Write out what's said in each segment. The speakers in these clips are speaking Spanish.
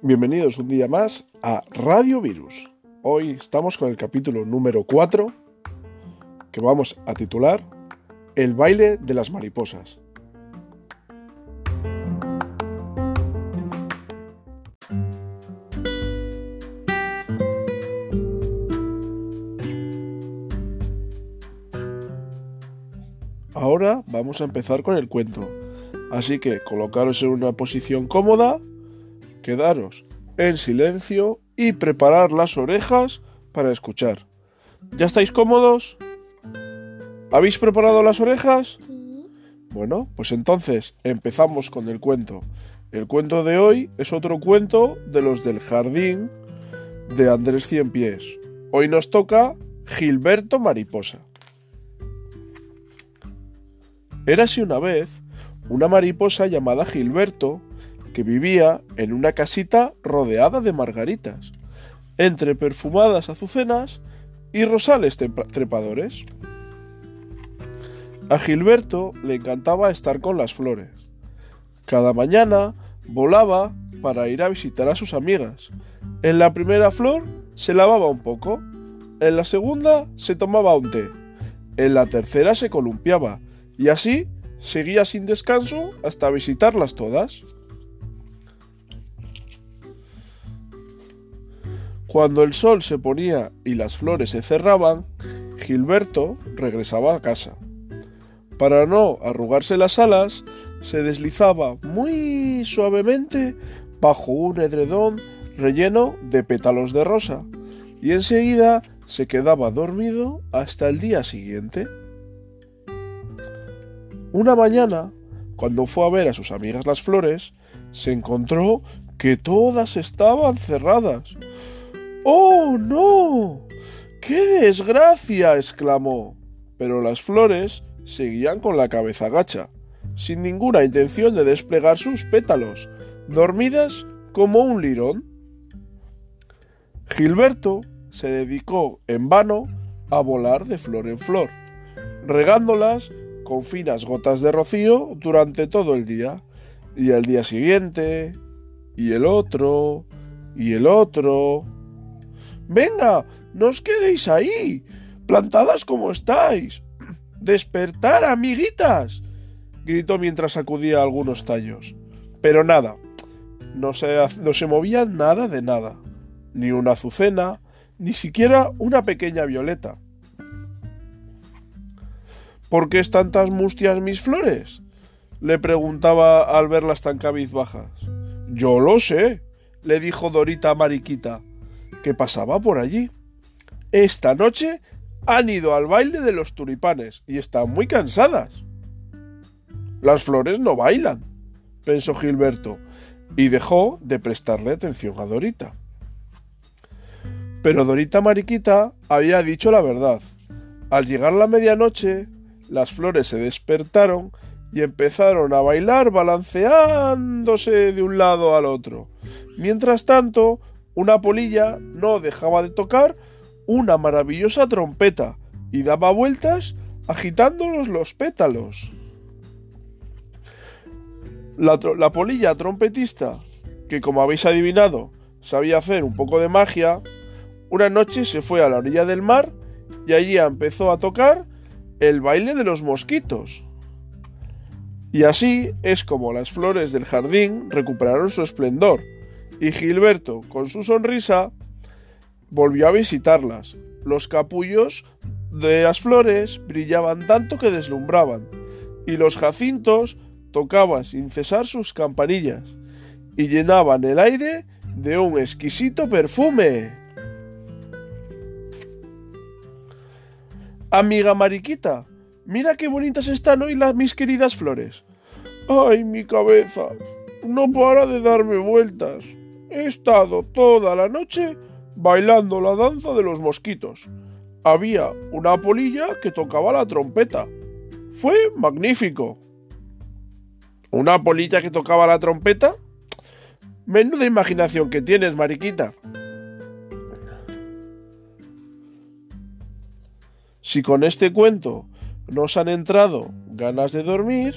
Bienvenidos un día más a Radio Virus. Hoy estamos con el capítulo número 4 que vamos a titular El baile de las mariposas. Vamos a empezar con el cuento, así que colocaros en una posición cómoda quedaros en silencio y preparar las orejas para escuchar. ¿Ya estáis cómodos? ¿Habéis preparado las orejas? Sí. Bueno, pues entonces empezamos con el cuento. El cuento de hoy es otro cuento de los del jardín de Andrés Cienpiés. Hoy nos toca Gilberto Mariposa. Érase una vez una mariposa llamada Gilberto que vivía en una casita rodeada de margaritas, entre perfumadas azucenas y rosales trepadores. A Gilberto le encantaba estar con las flores. Cada mañana volaba para ir a visitar a sus amigas. En la primera flor se lavaba un poco, en la segunda se tomaba un té, en la tercera se columpiaba y así seguía sin descanso hasta visitarlas todas. Cuando el sol se ponía y las flores se cerraban, Gilberto regresaba a casa. Para no arrugarse las alas, se deslizaba muy suavemente bajo un edredón relleno de pétalos de rosa y enseguida se quedaba dormido hasta el día siguiente. Una mañana, cuando fue a ver a sus amigas las flores, se encontró que todas estaban cerradas ¡Oh, no! ¡Qué desgracia! exclamó. Pero las flores seguían con la cabeza gacha, sin ninguna intención de desplegar sus pétalos, dormidas como un lirón. Gilberto se dedicó en vano a volar de flor en flor, regándolas con finas gotas de rocío durante todo el día, y el día siguiente, y el otro, y el otro. Venga, no os quedéis ahí, plantadas como estáis. Despertar, amiguitas. gritó mientras sacudía algunos tallos. Pero nada, no se, no se movía nada de nada. Ni una azucena, ni siquiera una pequeña violeta. ¿Por qué están tan mustias mis flores? le preguntaba al verlas tan cabizbajas. Yo lo sé, le dijo Dorita Mariquita que pasaba por allí. Esta noche han ido al baile de los tulipanes y están muy cansadas. Las flores no bailan, pensó Gilberto, y dejó de prestarle atención a Dorita. Pero Dorita Mariquita había dicho la verdad. Al llegar la medianoche, las flores se despertaron y empezaron a bailar balanceándose de un lado al otro. Mientras tanto, una polilla no dejaba de tocar una maravillosa trompeta y daba vueltas agitándolos los pétalos. La, la, polilla trompetista, que como habéis adivinado sabía hacer un poco de magia, una noche se fue a la orilla del mar y allí empezó a tocar el baile de los mosquitos. Y así es como las flores del jardín recuperaron su esplendor y Gilberto, con su sonrisa, volvió a visitarlas. Los capullos de las flores brillaban tanto que deslumbraban, y los jacintos tocaban sin cesar sus campanillas, y llenaban el aire de un exquisito perfume. Amiga Mariquita, mira qué bonitas están hoy las mis queridas flores. ¡Ay, mi cabeza! No para de darme vueltas. He estado toda la noche bailando la danza de los mosquitos. Había una polilla que tocaba la trompeta. Fue magnífico. ¿Una polilla que tocaba la trompeta? Menuda imaginación que tienes, Mariquita. Si con este cuento nos han entrado ganas de dormir,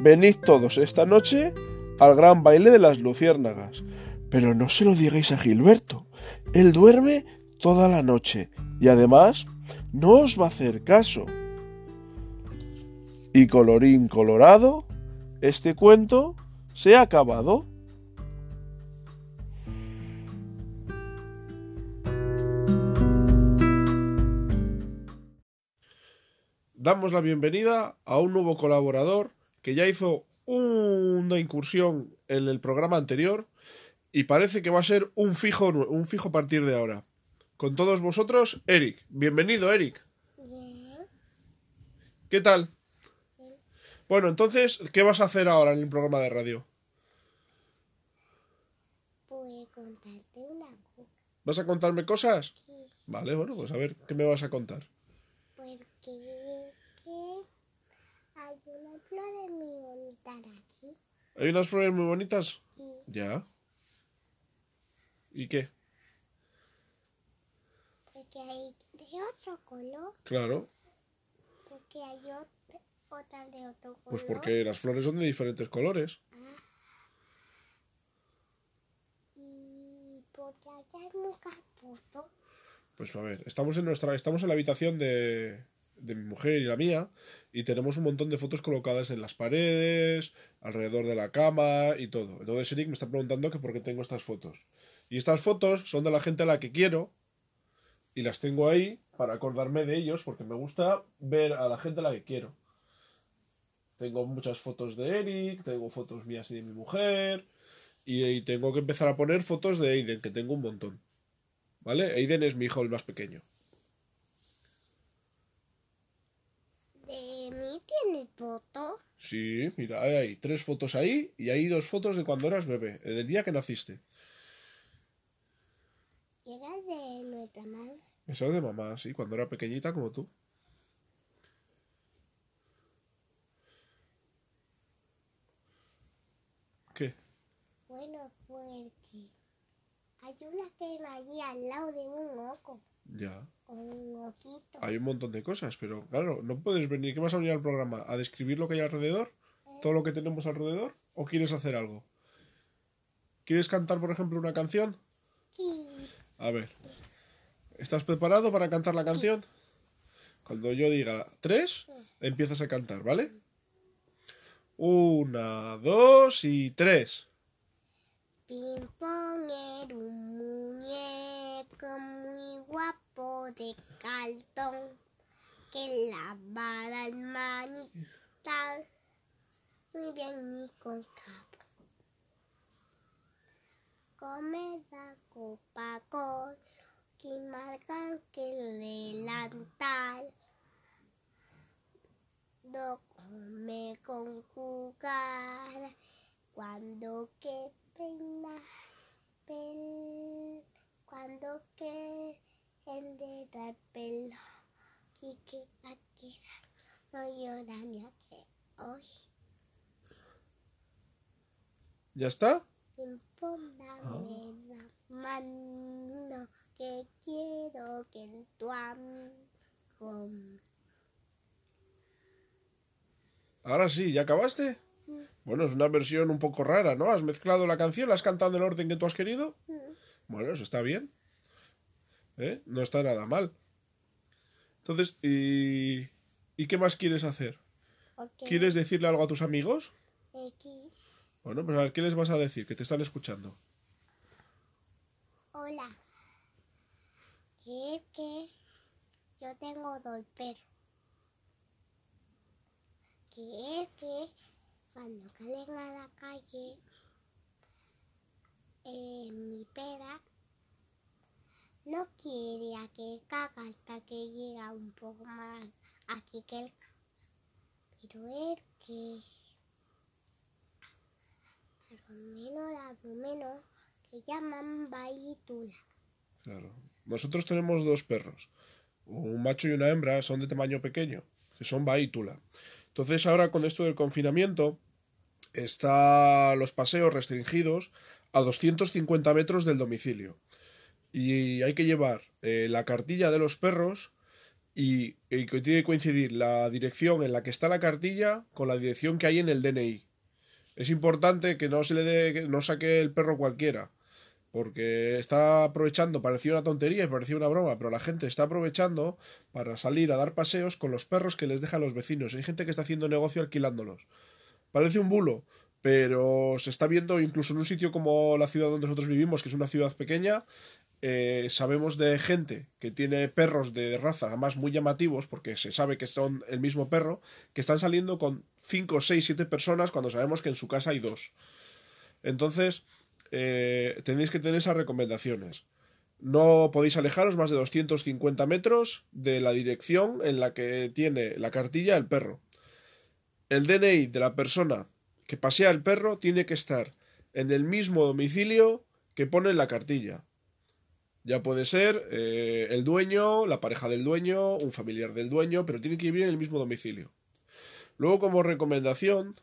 venid todos esta noche al gran baile de las luciérnagas. Pero no se lo digáis a Gilberto. Él duerme toda la noche y además no os va a hacer caso. Y colorín colorado, este cuento se ha acabado. Damos la bienvenida a un nuevo colaborador que ya hizo una incursión en el programa anterior y parece que va a ser un fijo, un fijo a partir de ahora. Con todos vosotros, Eric. Bienvenido, Eric. Bien. ¿Qué tal? Bueno, entonces, ¿qué vas a hacer ahora en el programa de radio? Puedo contarte una cosa. ¿Vas a contarme cosas? Sí, Vale, bueno, pues a ver, ¿qué me vas a contar? Porque que hay una flor muy bonita aquí. ¿Hay unas flores muy bonitas? Sí. Ya. ¿Y qué? Porque hay de otro color. Claro, Porque hay ot- otra de otro color. pues porque las flores son de diferentes colores. Y porque allá hay muchas fotos. Pues a ver, estamos en nuestra, estamos en la habitación de, de mi mujer y la mía y tenemos un montón de fotos colocadas en las paredes, alrededor de la cama y todo. Entonces Eric me está preguntando que por qué tengo estas fotos. Y estas fotos son de la gente a la que quiero y las tengo ahí para acordarme de ellos porque me gusta ver a la gente a la que quiero. Tengo muchas fotos de Eric, tengo fotos mías y de mi mujer y, y tengo que empezar a poner fotos de Aiden, que tengo un montón. ¿Vale? Aiden es mi hijo el más pequeño. Tiene fotos. Sí, mira, hay, ahí tres fotos ahí y hay dos fotos de cuando eras bebé, del día que naciste. Y era de nuestra madre. Esa es de mamá, sí, cuando era pequeñita como tú. ¿Qué? Bueno, porque hay una que va allí al lado de un ojo. Ya. Un. Hay un montón de cosas, pero claro, no puedes venir. ¿Qué vas a venir al programa? ¿A describir lo que hay alrededor? ¿Todo lo que tenemos alrededor? ¿O quieres hacer algo? ¿Quieres cantar, por ejemplo, una canción? Sí. A ver. ¿Estás preparado para cantar la canción? Cuando yo diga tres, empiezas a cantar, ¿vale? Una, dos y tres. Ping pong era un muñeco guapo de cartón que lavaba el manita muy bien y con capo. Come la copa con que marcan que delantal. No come con cuchara cuando que peina pel cuando que pelo y que aquí no llora ni a que hoy ¿Ya está? impóndame la mano que quiero que tu amigo Ahora sí, ¿ya acabaste? Bueno, es una versión un poco rara, ¿no? ¿Has mezclado la canción? ¿La has cantado en el orden que tú has querido? Bueno, eso está bien. ¿Eh? No está nada mal. Entonces, ¿y, ¿y qué más quieres hacer? ¿Quieres decirle algo a tus amigos? aquí Bueno, pues a ver, ¿qué les vas a decir? Que te están escuchando. Hola. Es que yo tengo dos perros. Que es que cuando salen a la calle, eh, mi perra no quiere a que caga hasta que llega un poco más aquí que el Pero es que menos a lo menos que llaman baitula. Claro. Nosotros tenemos dos perros. Un macho y una hembra son de tamaño pequeño, que son baítula. Entonces ahora con esto del confinamiento está los paseos restringidos a 250 metros del domicilio. Y hay que llevar eh, la cartilla de los perros y, que tiene que coincidir la dirección en la que está la cartilla con la dirección que hay en el DNI. Es importante que no se le dé, no saque el perro cualquiera, porque está aprovechando, parecía una tontería y parecía una broma, pero la gente está aprovechando para salir a dar paseos con los perros que les dejan los vecinos. Hay gente que está haciendo negocio alquilándolos. Parece un bulo, pero se está viendo incluso en un sitio como la ciudad donde nosotros vivimos, que es una ciudad pequeña, eh, sabemos de gente que tiene perros de raza, además muy llamativos, porque se sabe que son el mismo perro, que están saliendo con 5, 6, 7 personas cuando sabemos que en su casa hay dos. Entonces, eh, tenéis que tener esas recomendaciones. No podéis alejaros más de 250 metros de la dirección en la que tiene la cartilla el perro. El DNI de la persona que pasea el perro tiene que estar en el mismo domicilio que pone en la cartilla. Ya puede ser eh, el dueño, la pareja del dueño, un familiar del dueño, pero tiene que vivir en el mismo domicilio. Luego, como recomendación,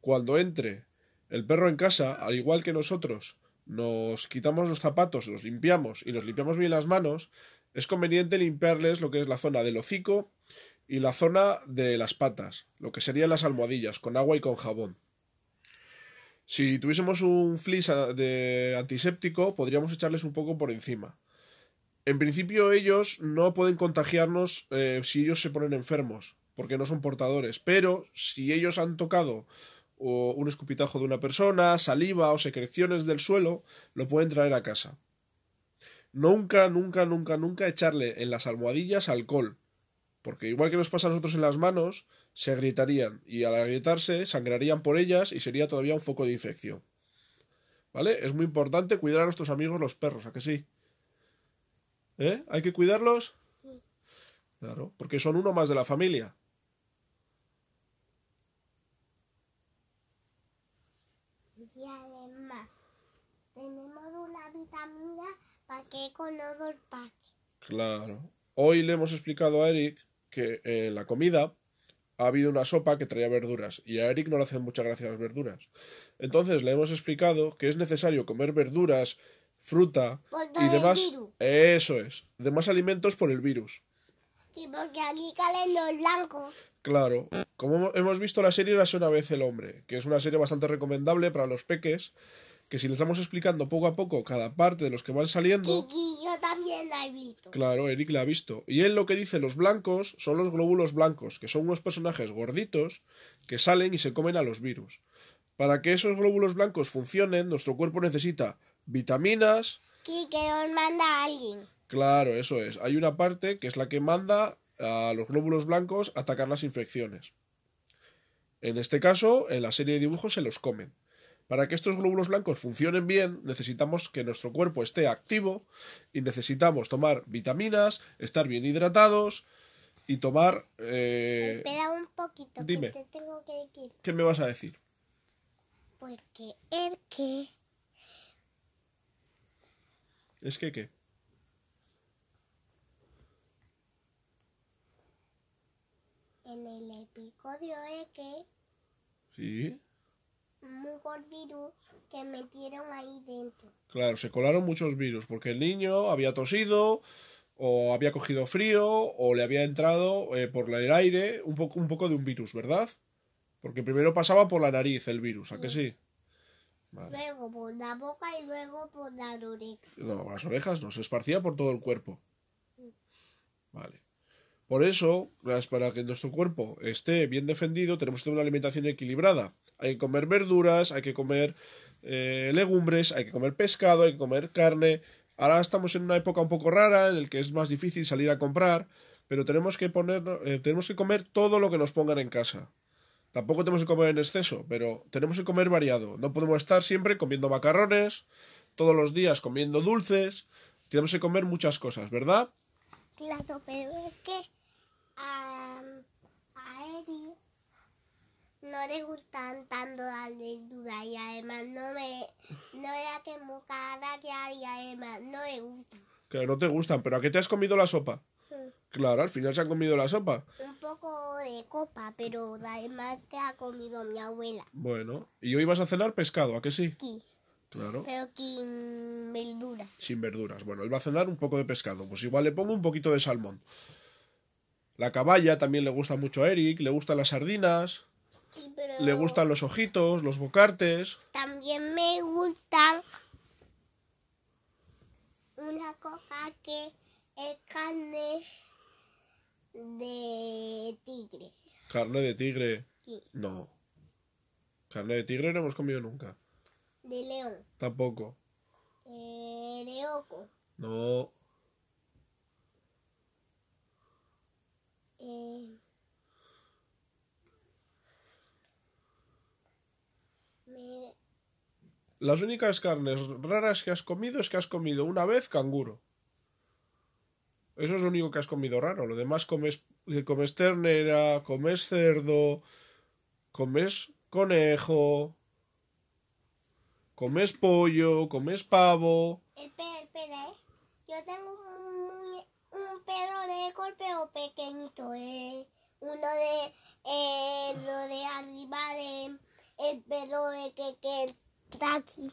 cuando entre el perro en casa, al igual que nosotros, nos quitamos los zapatos, los limpiamos y nos limpiamos bien las manos, es conveniente limpiarles lo que es la zona del hocico y la zona de las patas, lo que serían las almohadillas, con agua y con jabón. Si tuviésemos un flis de antiséptico, podríamos echarles un poco por encima. En principio ellos no pueden contagiarnos eh, si ellos se ponen enfermos, porque no son portadores, pero si ellos han tocado o un escupitajo de una persona, saliva o secreciones del suelo, lo pueden traer a casa. Nunca, nunca, nunca, nunca echarle en las almohadillas alcohol, porque igual que nos pasa a nosotros en las manos, se agrietarían y al agrietarse sangrarían por ellas y sería todavía un foco de infección. ¿Vale? Es muy importante cuidar a nuestros amigos los perros, ¿a que sí? ¿Eh? ¿Hay que cuidarlos? Sí. Claro, porque son uno más de la familia. Y además, tenemos una vitamina para que con los. Claro. Hoy le hemos explicado a Eric que en la comida ha habido una sopa que traía verduras y a Eric no le hacen muchas gracias las verduras. Entonces le hemos explicado que es necesario comer verduras, fruta y demás. Eso es. Demás alimentos por el virus. Y porque aquí calen los blancos. Claro. Como hemo- hemos visto la serie Érase una vez el hombre, que es una serie bastante recomendable para los peques, que si les estamos explicando poco a poco cada parte de los que van saliendo, Kiki, yo también la he visto. Claro, Eric la ha visto. Y él lo que dice, los blancos son los glóbulos blancos, que son unos personajes gorditos que salen y se comen a los virus. Para que esos glóbulos blancos funcionen, nuestro cuerpo necesita vitaminas. Kiki, que os manda a alguien. Claro, eso es. Hay una parte que es la que manda a los glóbulos blancos a atacar las infecciones. En este caso, en la serie de dibujos se los comen. Para que estos glóbulos blancos funcionen bien, necesitamos que nuestro cuerpo esté activo y necesitamos tomar vitaminas, estar bien hidratados y tomar... eh, Espera un poquito, dime. que te tengo que decir. ¿Qué me vas a decir? Porque el que Es que qué. en el episodio es que Sí. Un virus que metieron ahí dentro. Claro, se colaron muchos virus porque el niño había tosido o había cogido frío o le había entrado eh, por el aire un poco, un poco de un virus, ¿verdad? Porque primero pasaba por la nariz el virus, ¿a que sí? Vale. Luego por la boca y luego por la oreja. No, las orejas no, se esparcía por todo el cuerpo. Vale. Por eso, las- para que nuestro cuerpo esté bien defendido, tenemos que tener una alimentación equilibrada. Hay que comer verduras, hay que comer eh, legumbres, hay que comer pescado, hay que comer carne. Ahora estamos en una época un poco rara en el que es más difícil salir a comprar, pero tenemos que poner, eh, tenemos que comer todo lo que nos pongan en casa. Tampoco tenemos que comer en exceso, pero tenemos que comer variado. No podemos estar siempre comiendo macarrones, todos los días comiendo dulces. Tenemos que comer muchas cosas, ¿verdad? Claro, pero es que a, a Eri no le gustan tanto las verduras y además no me no era que muy cara que hay y además no le gusta. Que no te gustan, pero ¿a qué te has comido la sopa? Claro, al final se han comido la sopa. Un poco de copa, pero además que ha comido mi abuela. Bueno, y hoy vas a cenar pescado, ¿a que sí? Aquí, Claro. pero sin verdura. Sin verduras. Bueno, él va a cenar un poco de pescado. Pues igual le pongo un poquito de salmón. La caballa también le gusta mucho a Eric, le gustan las sardinas, Sí, pero le gustan los ojitos, los bocartes. También me gustan una cosa que es carne de tigre. Carne de tigre. Sí, No. Carne de tigre no hemos comido nunca. de león. Tampoco. Eh, de oco. No. Eh, Las únicas carnes raras que has comido es que has comido una vez canguro. Eso es lo único que has comido raro. Lo demás comes, eh, comes ternera, comes cerdo, comes conejo, comes pollo, comes pavo. Espera, espera, ¿eh? Yo tengo un perro de golpeo pequeñito, eh. Uno de, eh, lo de arriba de el perro eh, que, que está aquí.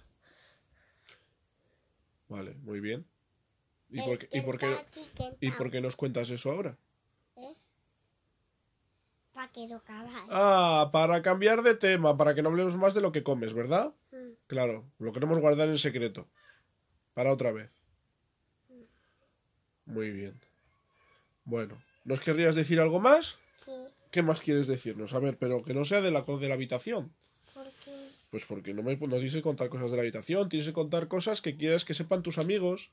Vale, muy bien. ¿Y El por qué, y por qué, aquí, y por qué nos cuentas eso ahora? ¿eh? Para que lo cabal. Ah, para cambiar de tema, para que no hablemos más de lo que comes, ¿verdad? Mm. Claro, lo queremos guardar en secreto. Para otra vez. Muy bien. Bueno, ¿nos querrías decir algo más? Sí, ¿Qué más quieres decirnos? A ver, pero que no sea de la, de la habitación. Pues porque no me no tienes que contar cosas de la habitación, tienes que contar cosas que quieras que sepan tus amigos.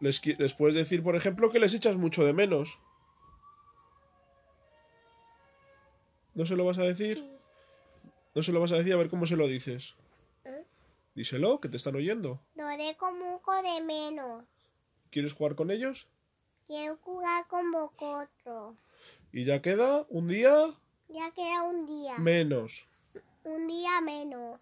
Les, puedes decir, por ejemplo, que les echas mucho de menos. ¿No se lo vas a decir? ¿No se lo vas a decir? A ver cómo se lo dices. ¿Eh? Díselo, que te están oyendo. lo de como un de menos. ¿Quieres jugar con ellos? Quiero jugar con vosotros. Y ya queda un día Ya queda un día. menos. Un día menos.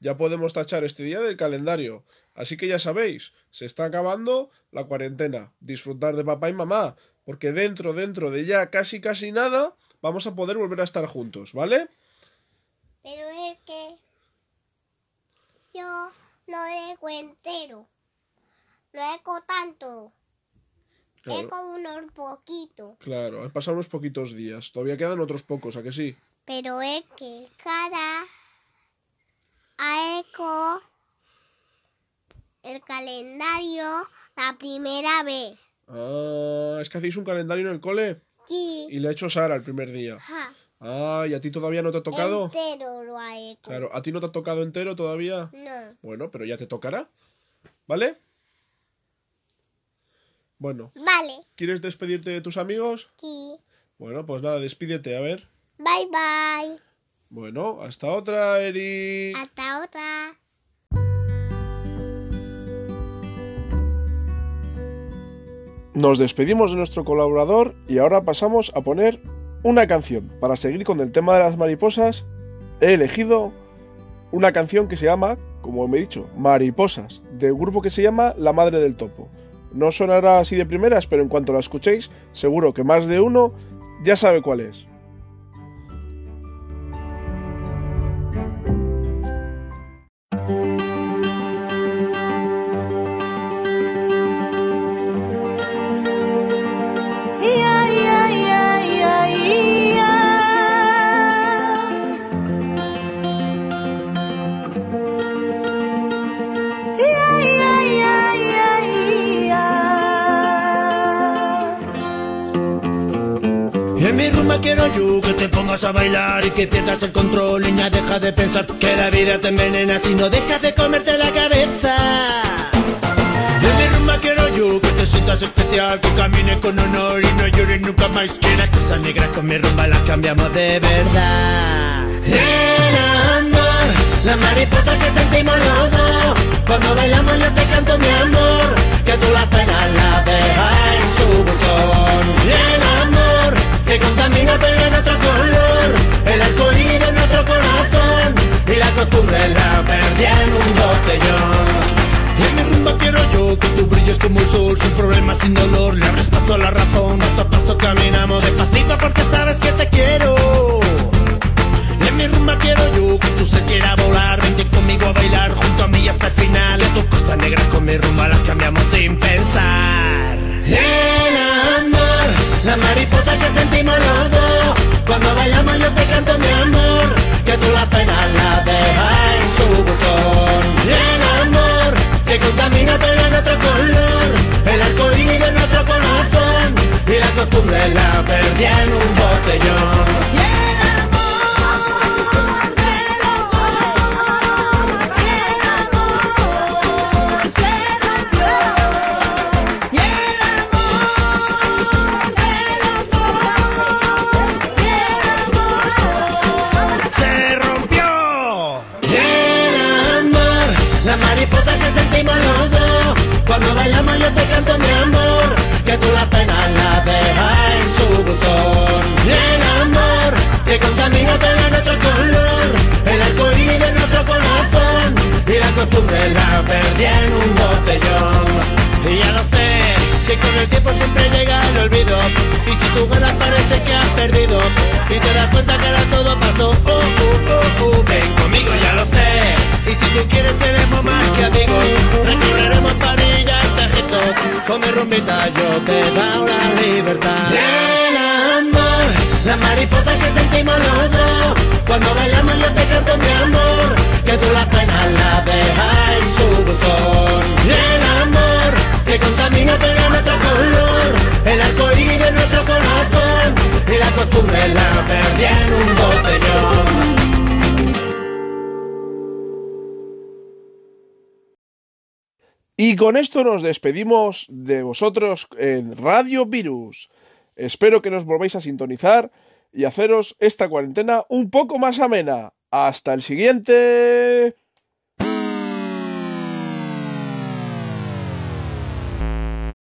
Ya podemos tachar este día del calendario. Así que ya sabéis, se está acabando la cuarentena. Disfrutar de papá y mamá, porque dentro, dentro de ya casi, casi nada, vamos a poder volver a estar juntos, ¿vale? Pero es que yo no dejo entero. No dejo tanto. Claro, Dejo unos poquitos. claro, han pasado unos poquitos días. Todavía quedan otros pocos, ¿a que sí? Pero es que cada a eco el calendario la primera vez. Ah, es que hacéis un calendario en el cole Sí. y le ha hecho Sara el primer día. Ajá. Ah, ¿y a ti todavía no te ha tocado? Entero lo ha eco. Claro, ¿a ti no te ha tocado entero todavía? No. Bueno, pero ya te tocará. ¿Vale? Bueno, Vale. ¿quieres despedirte de tus amigos? Sí. Bueno, pues nada, despídete, a ver. Bye bye. Bueno, hasta otra, Eric. Hasta otra. Nos despedimos de nuestro colaborador y ahora pasamos a poner una canción. Para seguir con el tema de las mariposas, he elegido una canción que se llama, como me he dicho, Mariposas, del grupo que se llama La Madre del Topo. No sonará así de primeras, pero en cuanto la escuchéis, seguro que más de uno ya sabe cuál es. Que pierdas el control, niña, deja de pensar que la vida te envenena si no dejas de comerte la cabeza. En mi rumba quiero yo que te sientas especial, que camines con honor y no llores nunca más. Que las cosas negras con mi rumba las cambiamos de verdad. La mariposa que sentimos los dos. Cuando bailamos yo te canto mi amor, que tú las penas las dejas en su buzón. Y el amor, que contamina pero en otro color, el arcoíris de nuestro corazón, y la costumbre la perdí en un botellón. Y en mi rumba quiero yo que tú brilles como el sol Sin problemas, sin dolor, le abres paso a la razón Paso a paso caminamos despacito porque sabes que te quiero Y en mi rumba quiero yo que tú se quiera volar. Vente conmigo a bailar junto a mí hasta el final. tu cosa negra con mi rumba la cambiamos sin pensar. En amor, la mariposa que sentimos los dos. Cuando bailamos yo te canto mi amor, que tú la pena la dejas en su buzón. En amor, que contamina pero en otro color. El arcoíris de nuestro corazón y la costumbre la perdí en un botellón. Tú la pena la dejas en su buzón. Y el amor, que contamina pero en otro color, el arcoíris de nuestro corazón. Y la costumbre la perdí en un botellón. Y ya lo sé, que con el tiempo siempre llega el olvido. Y si tú ganas parece que has perdido. Y te das cuenta que ahora todo pasó. Uh, uh, ven conmigo, ya lo sé. Y si tú quieres seremos más que amigos. Recorreremos París y Egipto. Con mi rumbita yo te dado la libertad. Y el amor, la mariposa que sentimos los dos. Cuando bailamos yo te canto mi amor. Que tú la pena la dejas en su buzón. El amor, contamina otro color. El de nuestro corazón. Y la costumbre la en un. Y con esto nos despedimos de vosotros en Radio Virus. Espero que nos volváis a sintonizar y haceros esta cuarentena un poco más amena. Hasta el siguiente.